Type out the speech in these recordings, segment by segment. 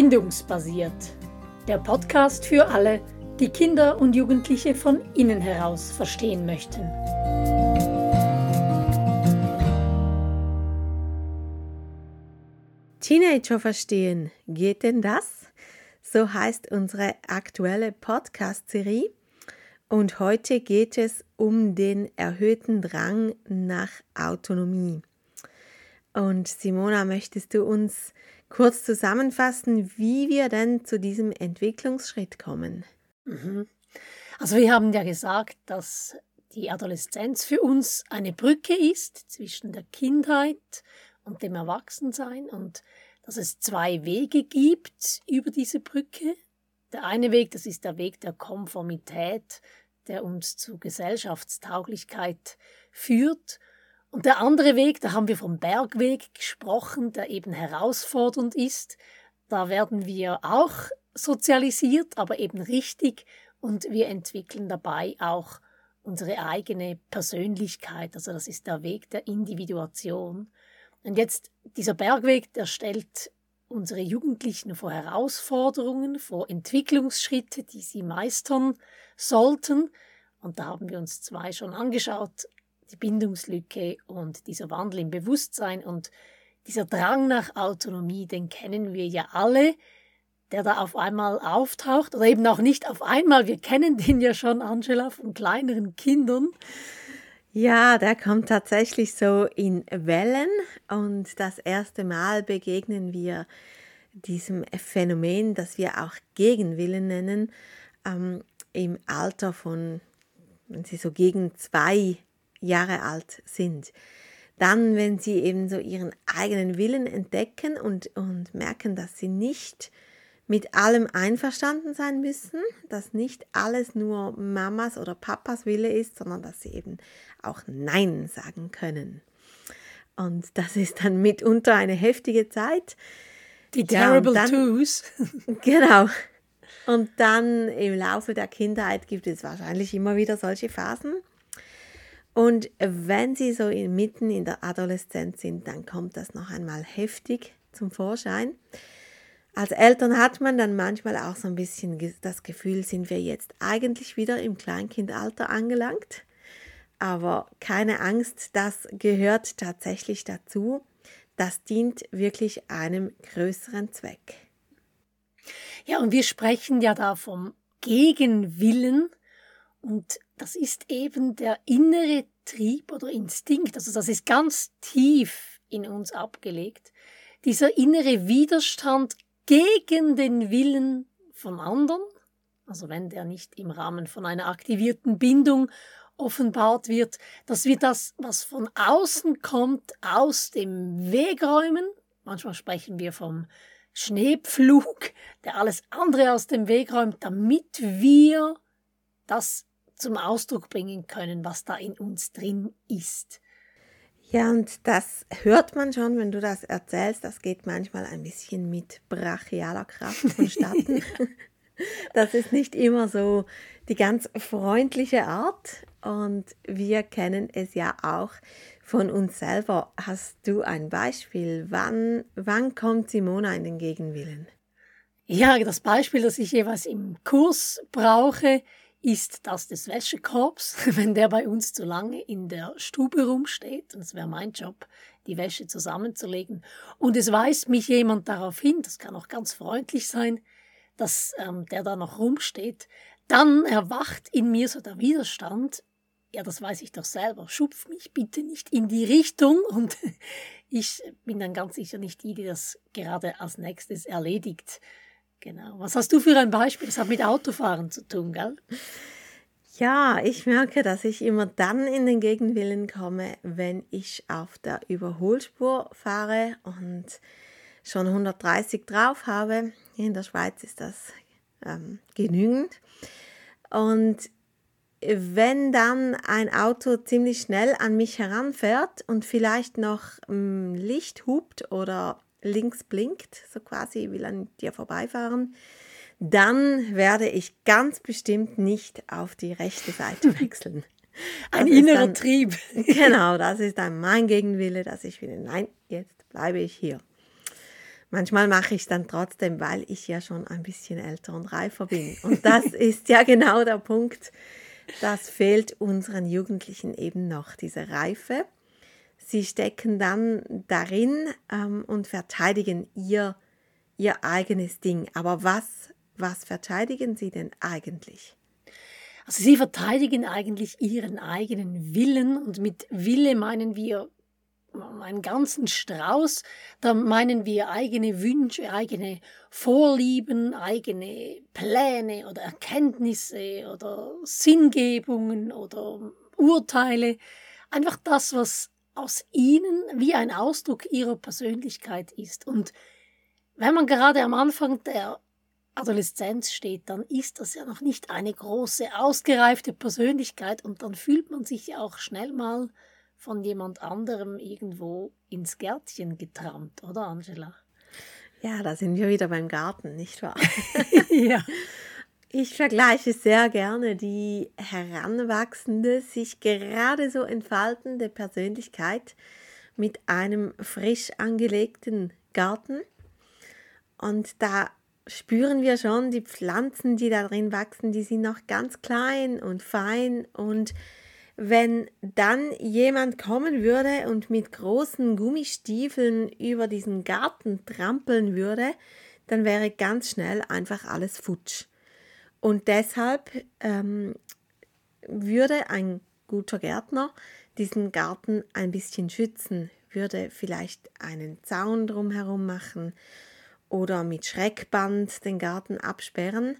Bindungsbasiert. Der Podcast für alle, die Kinder und Jugendliche von innen heraus verstehen möchten. Teenager verstehen, geht denn das? So heißt unsere aktuelle Podcast-Serie. Und heute geht es um den erhöhten Drang nach Autonomie. Und Simona, möchtest du uns kurz zusammenfassen, wie wir denn zu diesem Entwicklungsschritt kommen? Mhm. Also wir haben ja gesagt, dass die Adoleszenz für uns eine Brücke ist zwischen der Kindheit und dem Erwachsensein und dass es zwei Wege gibt über diese Brücke. Der eine Weg, das ist der Weg der Konformität, der uns zu Gesellschaftstauglichkeit führt. Und der andere Weg, da haben wir vom Bergweg gesprochen, der eben herausfordernd ist. Da werden wir auch sozialisiert, aber eben richtig und wir entwickeln dabei auch unsere eigene Persönlichkeit. Also das ist der Weg der Individuation. Und jetzt dieser Bergweg, der stellt unsere Jugendlichen vor Herausforderungen, vor Entwicklungsschritte, die sie meistern sollten. Und da haben wir uns zwei schon angeschaut die Bindungslücke und dieser Wandel im Bewusstsein und dieser Drang nach Autonomie, den kennen wir ja alle, der da auf einmal auftaucht oder eben auch nicht auf einmal. Wir kennen den ja schon, Angela, von kleineren Kindern. Ja, der kommt tatsächlich so in Wellen und das erste Mal begegnen wir diesem Phänomen, das wir auch Gegenwillen nennen, ähm, im Alter von, wenn Sie so gegen zwei Jahre alt sind. Dann, wenn sie eben so ihren eigenen Willen entdecken und, und merken, dass sie nicht mit allem einverstanden sein müssen, dass nicht alles nur Mamas oder Papas Wille ist, sondern dass sie eben auch Nein sagen können. Und das ist dann mitunter eine heftige Zeit. Die Terrible ja, dann, Twos. genau. Und dann im Laufe der Kindheit gibt es wahrscheinlich immer wieder solche Phasen. Und wenn sie so mitten in der Adoleszenz sind, dann kommt das noch einmal heftig zum Vorschein. Als Eltern hat man dann manchmal auch so ein bisschen das Gefühl, sind wir jetzt eigentlich wieder im Kleinkindalter angelangt. Aber keine Angst, das gehört tatsächlich dazu. Das dient wirklich einem größeren Zweck. Ja, und wir sprechen ja da vom Gegenwillen und das ist eben der innere Trieb oder Instinkt, also das ist ganz tief in uns abgelegt. Dieser innere Widerstand gegen den Willen vom anderen, also wenn der nicht im Rahmen von einer aktivierten Bindung offenbart wird, dass wir das, was von außen kommt, aus dem Weg räumen. Manchmal sprechen wir vom Schneepflug, der alles andere aus dem Weg räumt, damit wir das zum Ausdruck bringen können, was da in uns drin ist. Ja, und das hört man schon, wenn du das erzählst. Das geht manchmal ein bisschen mit brachialer Kraft vonstatten. das ist nicht immer so die ganz freundliche Art. Und wir kennen es ja auch von uns selber. Hast du ein Beispiel? Wann, wann kommt Simona in den Gegenwillen? Ja, das Beispiel, das ich jeweils im Kurs brauche, ist das des Wäschekorbs, wenn der bei uns zu lange in der Stube rumsteht. Und es wäre mein Job, die Wäsche zusammenzulegen. Und es weist mich jemand darauf hin, das kann auch ganz freundlich sein, dass ähm, der da noch rumsteht. Dann erwacht in mir so der Widerstand. Ja, das weiß ich doch selber. Schupf mich bitte nicht in die Richtung. Und ich bin dann ganz sicher nicht die, die das gerade als nächstes erledigt. Genau. Was hast du für ein Beispiel? Das hat mit Autofahren zu tun, gell? Ja, ich merke, dass ich immer dann in den Gegenwillen komme, wenn ich auf der Überholspur fahre und schon 130 drauf habe. In der Schweiz ist das ähm, genügend. Und wenn dann ein Auto ziemlich schnell an mich heranfährt und vielleicht noch ähm, Licht hupt oder links blinkt, so quasi will an dir vorbeifahren, dann werde ich ganz bestimmt nicht auf die rechte Seite wechseln. Ein das innerer dann, Trieb. genau, das ist dann mein Gegenwille, dass ich will, nein, jetzt bleibe ich hier. Manchmal mache ich es dann trotzdem, weil ich ja schon ein bisschen älter und reifer bin. Und das ist ja genau der Punkt. Das fehlt unseren Jugendlichen eben noch, diese Reife. Sie stecken dann darin ähm, und verteidigen ihr, ihr eigenes Ding. Aber was, was verteidigen sie denn eigentlich? Also sie verteidigen eigentlich ihren eigenen Willen und mit Wille meinen wir einen ganzen Strauß, da meinen wir eigene Wünsche, eigene Vorlieben, eigene Pläne oder Erkenntnisse oder Sinngebungen oder Urteile. Einfach das, was aus ihnen wie ein Ausdruck ihrer Persönlichkeit ist. Und wenn man gerade am Anfang der Adoleszenz steht, dann ist das ja noch nicht eine große, ausgereifte Persönlichkeit und dann fühlt man sich ja auch schnell mal von jemand anderem irgendwo ins Gärtchen getrampt, oder Angela? Ja, da sind wir wieder beim Garten, nicht wahr? ja. Ich vergleiche sehr gerne die heranwachsende, sich gerade so entfaltende Persönlichkeit mit einem frisch angelegten Garten. Und da spüren wir schon, die Pflanzen, die da drin wachsen, die sind noch ganz klein und fein. Und wenn dann jemand kommen würde und mit großen Gummistiefeln über diesen Garten trampeln würde, dann wäre ganz schnell einfach alles futsch. Und deshalb ähm, würde ein guter Gärtner diesen Garten ein bisschen schützen, würde vielleicht einen Zaun drumherum machen, oder mit Schreckband den Garten absperren,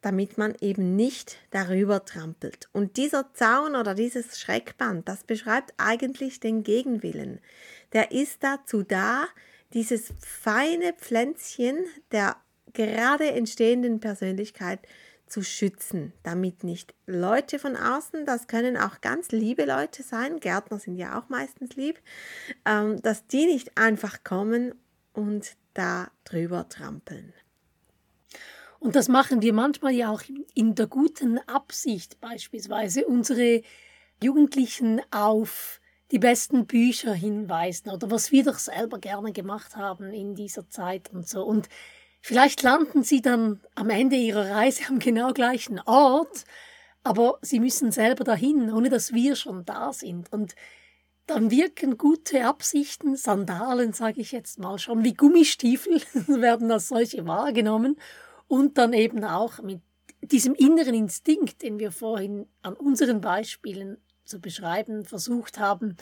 damit man eben nicht darüber trampelt. Und dieser Zaun oder dieses Schreckband, das beschreibt eigentlich den Gegenwillen. Der ist dazu da, dieses feine Pflänzchen der gerade entstehenden Persönlichkeit zu schützen, damit nicht Leute von außen, das können auch ganz liebe Leute sein, Gärtner sind ja auch meistens lieb, ähm, dass die nicht einfach kommen und da drüber trampeln. Und das machen wir manchmal ja auch in der guten Absicht, beispielsweise unsere Jugendlichen auf die besten Bücher hinweisen oder was wir doch selber gerne gemacht haben in dieser Zeit und so. Und vielleicht landen sie dann am Ende ihrer Reise am genau gleichen Ort, aber sie müssen selber dahin, ohne dass wir schon da sind. Und dann wirken gute Absichten, Sandalen, sage ich jetzt mal schon, wie Gummistiefel, werden als solche wahrgenommen und dann eben auch mit diesem inneren Instinkt, den wir vorhin an unseren Beispielen zu beschreiben versucht haben,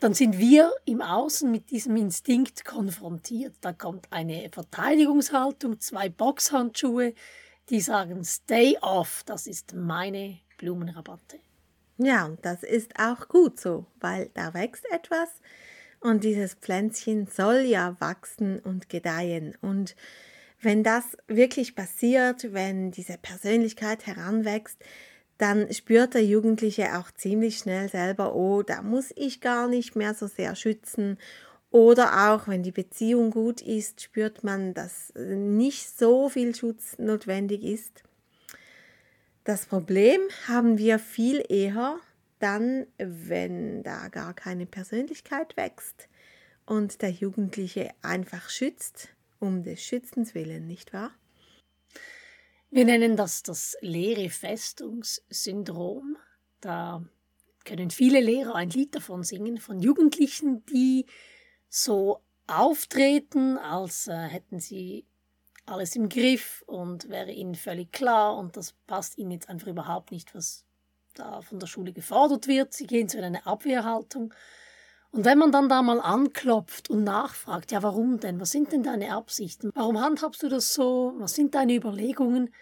dann sind wir im Außen mit diesem Instinkt konfrontiert. Da kommt eine Verteidigungshaltung, zwei Boxhandschuhe, die sagen Stay off, das ist meine Blumenrabatte. Ja, und das ist auch gut so, weil da wächst etwas und dieses Pflänzchen soll ja wachsen und gedeihen. Und wenn das wirklich passiert, wenn diese Persönlichkeit heranwächst, dann spürt der Jugendliche auch ziemlich schnell selber, oh, da muss ich gar nicht mehr so sehr schützen. Oder auch, wenn die Beziehung gut ist, spürt man, dass nicht so viel Schutz notwendig ist. Das Problem haben wir viel eher dann, wenn da gar keine Persönlichkeit wächst und der Jugendliche einfach schützt, um des Schützens willen, nicht wahr? Wir nennen das das leere Festungssyndrom. Da können viele Lehrer ein Lied davon singen, von Jugendlichen, die so auftreten, als äh, hätten sie alles im Griff und wäre ihnen völlig klar und das passt ihnen jetzt einfach überhaupt nicht, was da von der Schule gefordert wird. Sie gehen zu einer Abwehrhaltung. Und wenn man dann da mal anklopft und nachfragt, ja, warum denn? Was sind denn deine Absichten? Warum handhabst du das so? Was sind deine Überlegungen?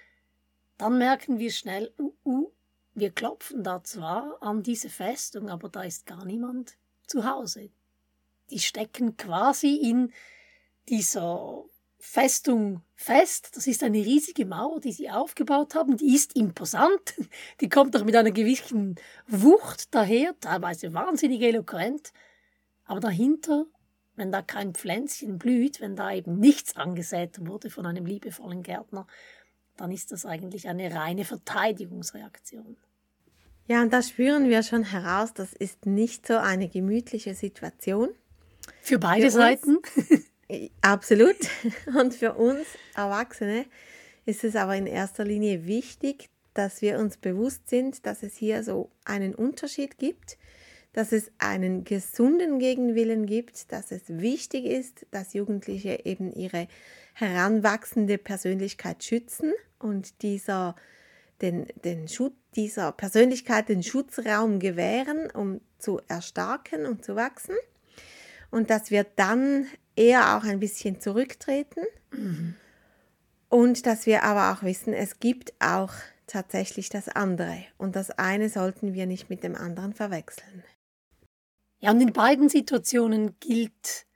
Dann merken wir schnell, uh, uh, wir klopfen da zwar an diese Festung, aber da ist gar niemand zu Hause. Die stecken quasi in dieser Festung fest. Das ist eine riesige Mauer, die sie aufgebaut haben. Die ist imposant. Die kommt auch mit einer gewissen Wucht daher, teilweise wahnsinnig eloquent. Aber dahinter, wenn da kein Pflänzchen blüht, wenn da eben nichts angesät wurde von einem liebevollen Gärtner, dann ist das eigentlich eine reine Verteidigungsreaktion. Ja, und da spüren wir schon heraus, das ist nicht so eine gemütliche Situation. Für beide Für Seiten. Absolut. Und für uns Erwachsene ist es aber in erster Linie wichtig, dass wir uns bewusst sind, dass es hier so einen Unterschied gibt, dass es einen gesunden Gegenwillen gibt, dass es wichtig ist, dass Jugendliche eben ihre heranwachsende Persönlichkeit schützen und dieser den, den Schutz dieser Persönlichkeit den Schutzraum gewähren, um zu erstarken und zu wachsen. Und dass wir dann eher auch ein bisschen zurücktreten. Mhm. Und dass wir aber auch wissen, es gibt auch tatsächlich das andere. Und das eine sollten wir nicht mit dem anderen verwechseln. Ja, und in beiden Situationen gilt,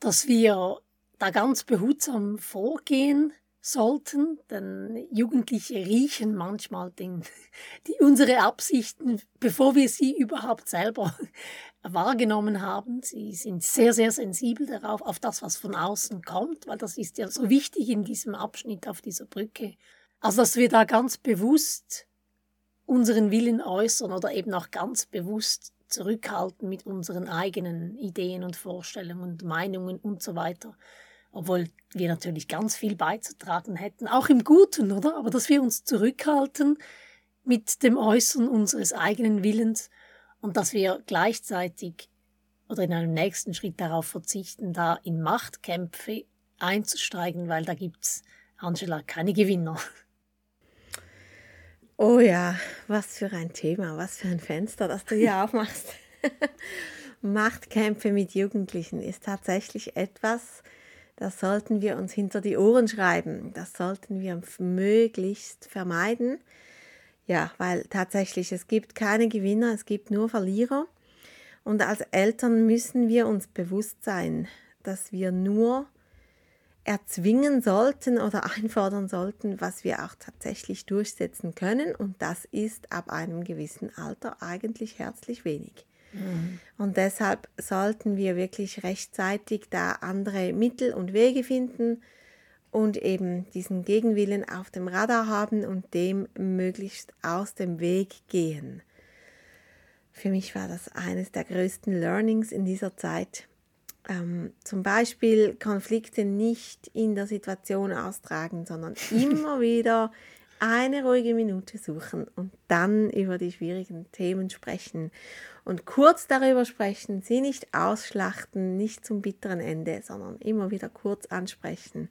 dass wir da ganz behutsam vorgehen sollten, denn Jugendliche riechen manchmal den, die, unsere Absichten, bevor wir sie überhaupt selber wahrgenommen haben. Sie sind sehr, sehr sensibel darauf, auf das, was von außen kommt, weil das ist ja so wichtig in diesem Abschnitt auf dieser Brücke. Also, dass wir da ganz bewusst unseren Willen äußern oder eben auch ganz bewusst zurückhalten mit unseren eigenen Ideen und Vorstellungen und Meinungen und so weiter obwohl wir natürlich ganz viel beizutragen hätten, auch im Guten, oder? Aber dass wir uns zurückhalten mit dem Äußern unseres eigenen Willens und dass wir gleichzeitig oder in einem nächsten Schritt darauf verzichten, da in Machtkämpfe einzusteigen, weil da gibt's Angela keine Gewinner. Oh ja, was für ein Thema, was für ein Fenster, das du hier aufmachst. Machtkämpfe mit Jugendlichen ist tatsächlich etwas, das sollten wir uns hinter die Ohren schreiben. Das sollten wir möglichst vermeiden. Ja, weil tatsächlich es gibt keine Gewinner, es gibt nur Verlierer. Und als Eltern müssen wir uns bewusst sein, dass wir nur erzwingen sollten oder einfordern sollten, was wir auch tatsächlich durchsetzen können. Und das ist ab einem gewissen Alter eigentlich herzlich wenig. Mhm. Und deshalb sollten wir wirklich rechtzeitig da andere Mittel und Wege finden und eben diesen Gegenwillen auf dem Radar haben und dem möglichst aus dem Weg gehen. Für mich war das eines der größten Learnings in dieser Zeit. Ähm, zum Beispiel Konflikte nicht in der Situation austragen, sondern immer wieder eine ruhige Minute suchen und dann über die schwierigen Themen sprechen und kurz darüber sprechen, sie nicht ausschlachten, nicht zum bitteren Ende, sondern immer wieder kurz ansprechen.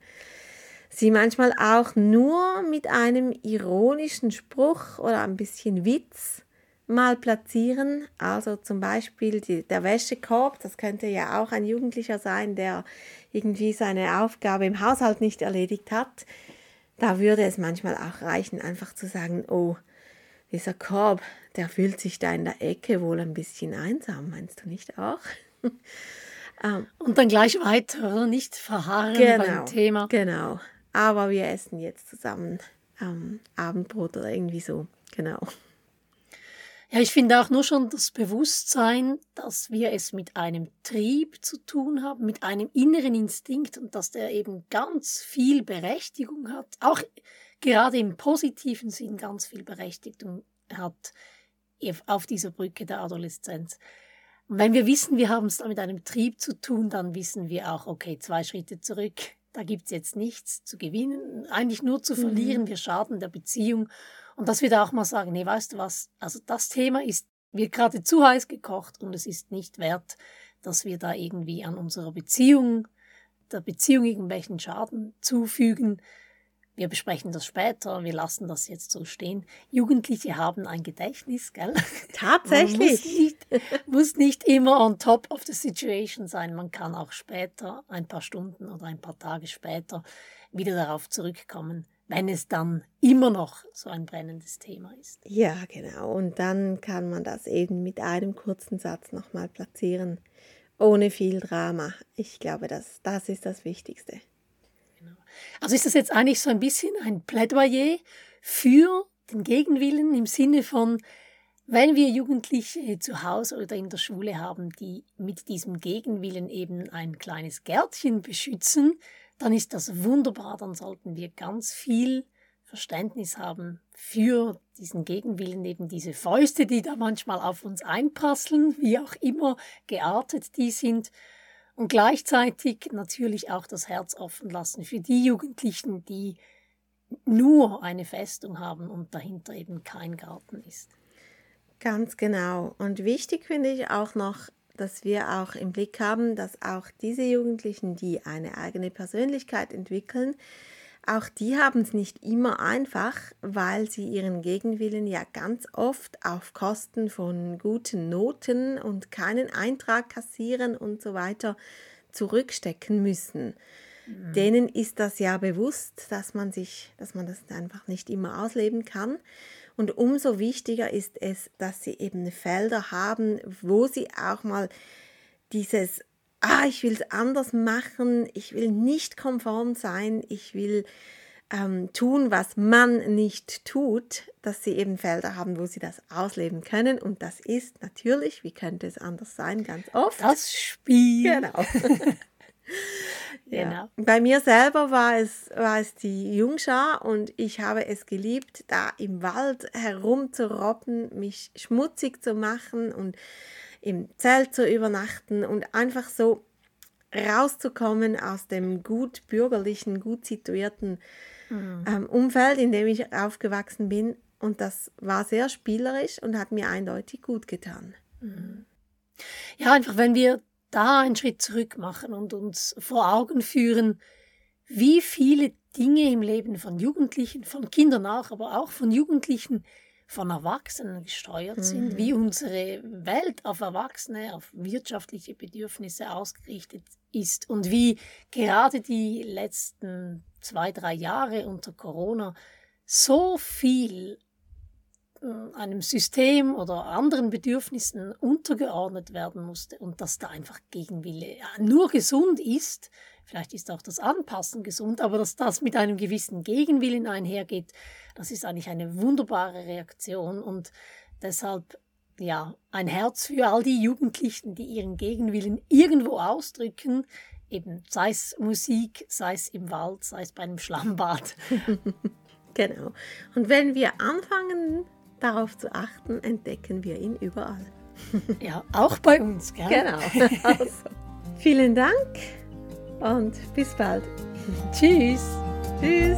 Sie manchmal auch nur mit einem ironischen Spruch oder ein bisschen Witz mal platzieren. Also zum Beispiel die, der Wäschekorb, das könnte ja auch ein Jugendlicher sein, der irgendwie seine Aufgabe im Haushalt nicht erledigt hat da würde es manchmal auch reichen, einfach zu sagen, oh, dieser Korb, der fühlt sich da in der Ecke wohl ein bisschen einsam, meinst du nicht auch? ähm, Und dann gleich weiter, oder? Nicht verharren genau, beim Thema. Genau. Aber wir essen jetzt zusammen ähm, Abendbrot oder irgendwie so. Genau. Ja, ich finde auch nur schon das Bewusstsein, dass wir es mit einem Trieb zu tun haben, mit einem inneren Instinkt und dass der eben ganz viel Berechtigung hat, auch gerade im positiven Sinn ganz viel Berechtigung hat auf dieser Brücke der Adoleszenz. Und wenn wir wissen, wir haben es da mit einem Trieb zu tun, dann wissen wir auch, okay, zwei Schritte zurück, da gibt es jetzt nichts zu gewinnen, eigentlich nur zu verlieren, mhm. wir schaden der Beziehung und dass wir da auch mal sagen, nee, weißt du was, also das Thema ist, wird gerade zu heiß gekocht und es ist nicht wert, dass wir da irgendwie an unserer Beziehung, der Beziehung irgendwelchen Schaden zufügen. Wir besprechen das später, wir lassen das jetzt so stehen. Jugendliche haben ein Gedächtnis, gell? Tatsächlich. muss, nicht, muss nicht immer on top of the situation sein. Man kann auch später, ein paar Stunden oder ein paar Tage später, wieder darauf zurückkommen wenn es dann immer noch so ein brennendes Thema ist. Ja, genau. Und dann kann man das eben mit einem kurzen Satz nochmal platzieren, ohne viel Drama. Ich glaube, das, das ist das Wichtigste. Genau. Also ist das jetzt eigentlich so ein bisschen ein Plädoyer für den Gegenwillen im Sinne von, wenn wir Jugendliche zu Hause oder in der Schule haben, die mit diesem Gegenwillen eben ein kleines Gärtchen beschützen, dann ist das wunderbar, dann sollten wir ganz viel Verständnis haben für diesen Gegenwillen, eben diese Fäuste, die da manchmal auf uns einprasseln, wie auch immer geartet die sind. und gleichzeitig natürlich auch das Herz offen lassen für die Jugendlichen, die nur eine Festung haben und dahinter eben kein Garten ist. Ganz genau. Und wichtig finde ich auch noch, dass wir auch im Blick haben, dass auch diese Jugendlichen, die eine eigene Persönlichkeit entwickeln, auch die haben es nicht immer einfach, weil sie ihren Gegenwillen ja ganz oft auf Kosten von guten Noten und keinen Eintrag kassieren und so weiter zurückstecken müssen. Mhm. Denen ist das ja bewusst, dass man sich, dass man das einfach nicht immer ausleben kann. Und umso wichtiger ist es, dass sie eben Felder haben, wo sie auch mal dieses ah, ich will es anders machen, ich will nicht konform sein, ich will ähm, tun, was man nicht tut, dass sie eben Felder haben, wo sie das ausleben können. Und das ist natürlich, wie könnte es anders sein, ganz oft. Das Spiel. Genau. ja. Genau. Bei mir selber war es, war es die Jungschar und ich habe es geliebt, da im Wald herumzurobben, mich schmutzig zu machen und im Zelt zu übernachten und einfach so rauszukommen aus dem gut bürgerlichen, gut situierten mhm. ähm, Umfeld, in dem ich aufgewachsen bin. Und das war sehr spielerisch und hat mir eindeutig gut getan. Mhm. Ja, einfach wenn wir da einen Schritt zurück machen und uns vor Augen führen, wie viele Dinge im Leben von Jugendlichen, von Kindern auch, aber auch von Jugendlichen von Erwachsenen gesteuert sind, mhm. wie unsere Welt auf Erwachsene, auf wirtschaftliche Bedürfnisse ausgerichtet ist und wie gerade die letzten zwei, drei Jahre unter Corona so viel einem System oder anderen Bedürfnissen untergeordnet werden musste und dass da einfach Gegenwille nur gesund ist, vielleicht ist auch das Anpassen gesund, aber dass das mit einem gewissen Gegenwillen einhergeht, das ist eigentlich eine wunderbare Reaktion und deshalb ja ein Herz für all die Jugendlichen, die ihren Gegenwillen irgendwo ausdrücken, eben sei es Musik, sei es im Wald, sei es bei einem Schlammbad. genau. Und wenn wir anfangen, darauf zu achten, entdecken wir ihn überall. ja, auch bei uns, gell? Genau. Also, vielen Dank und bis bald. Tschüss. Tschüss.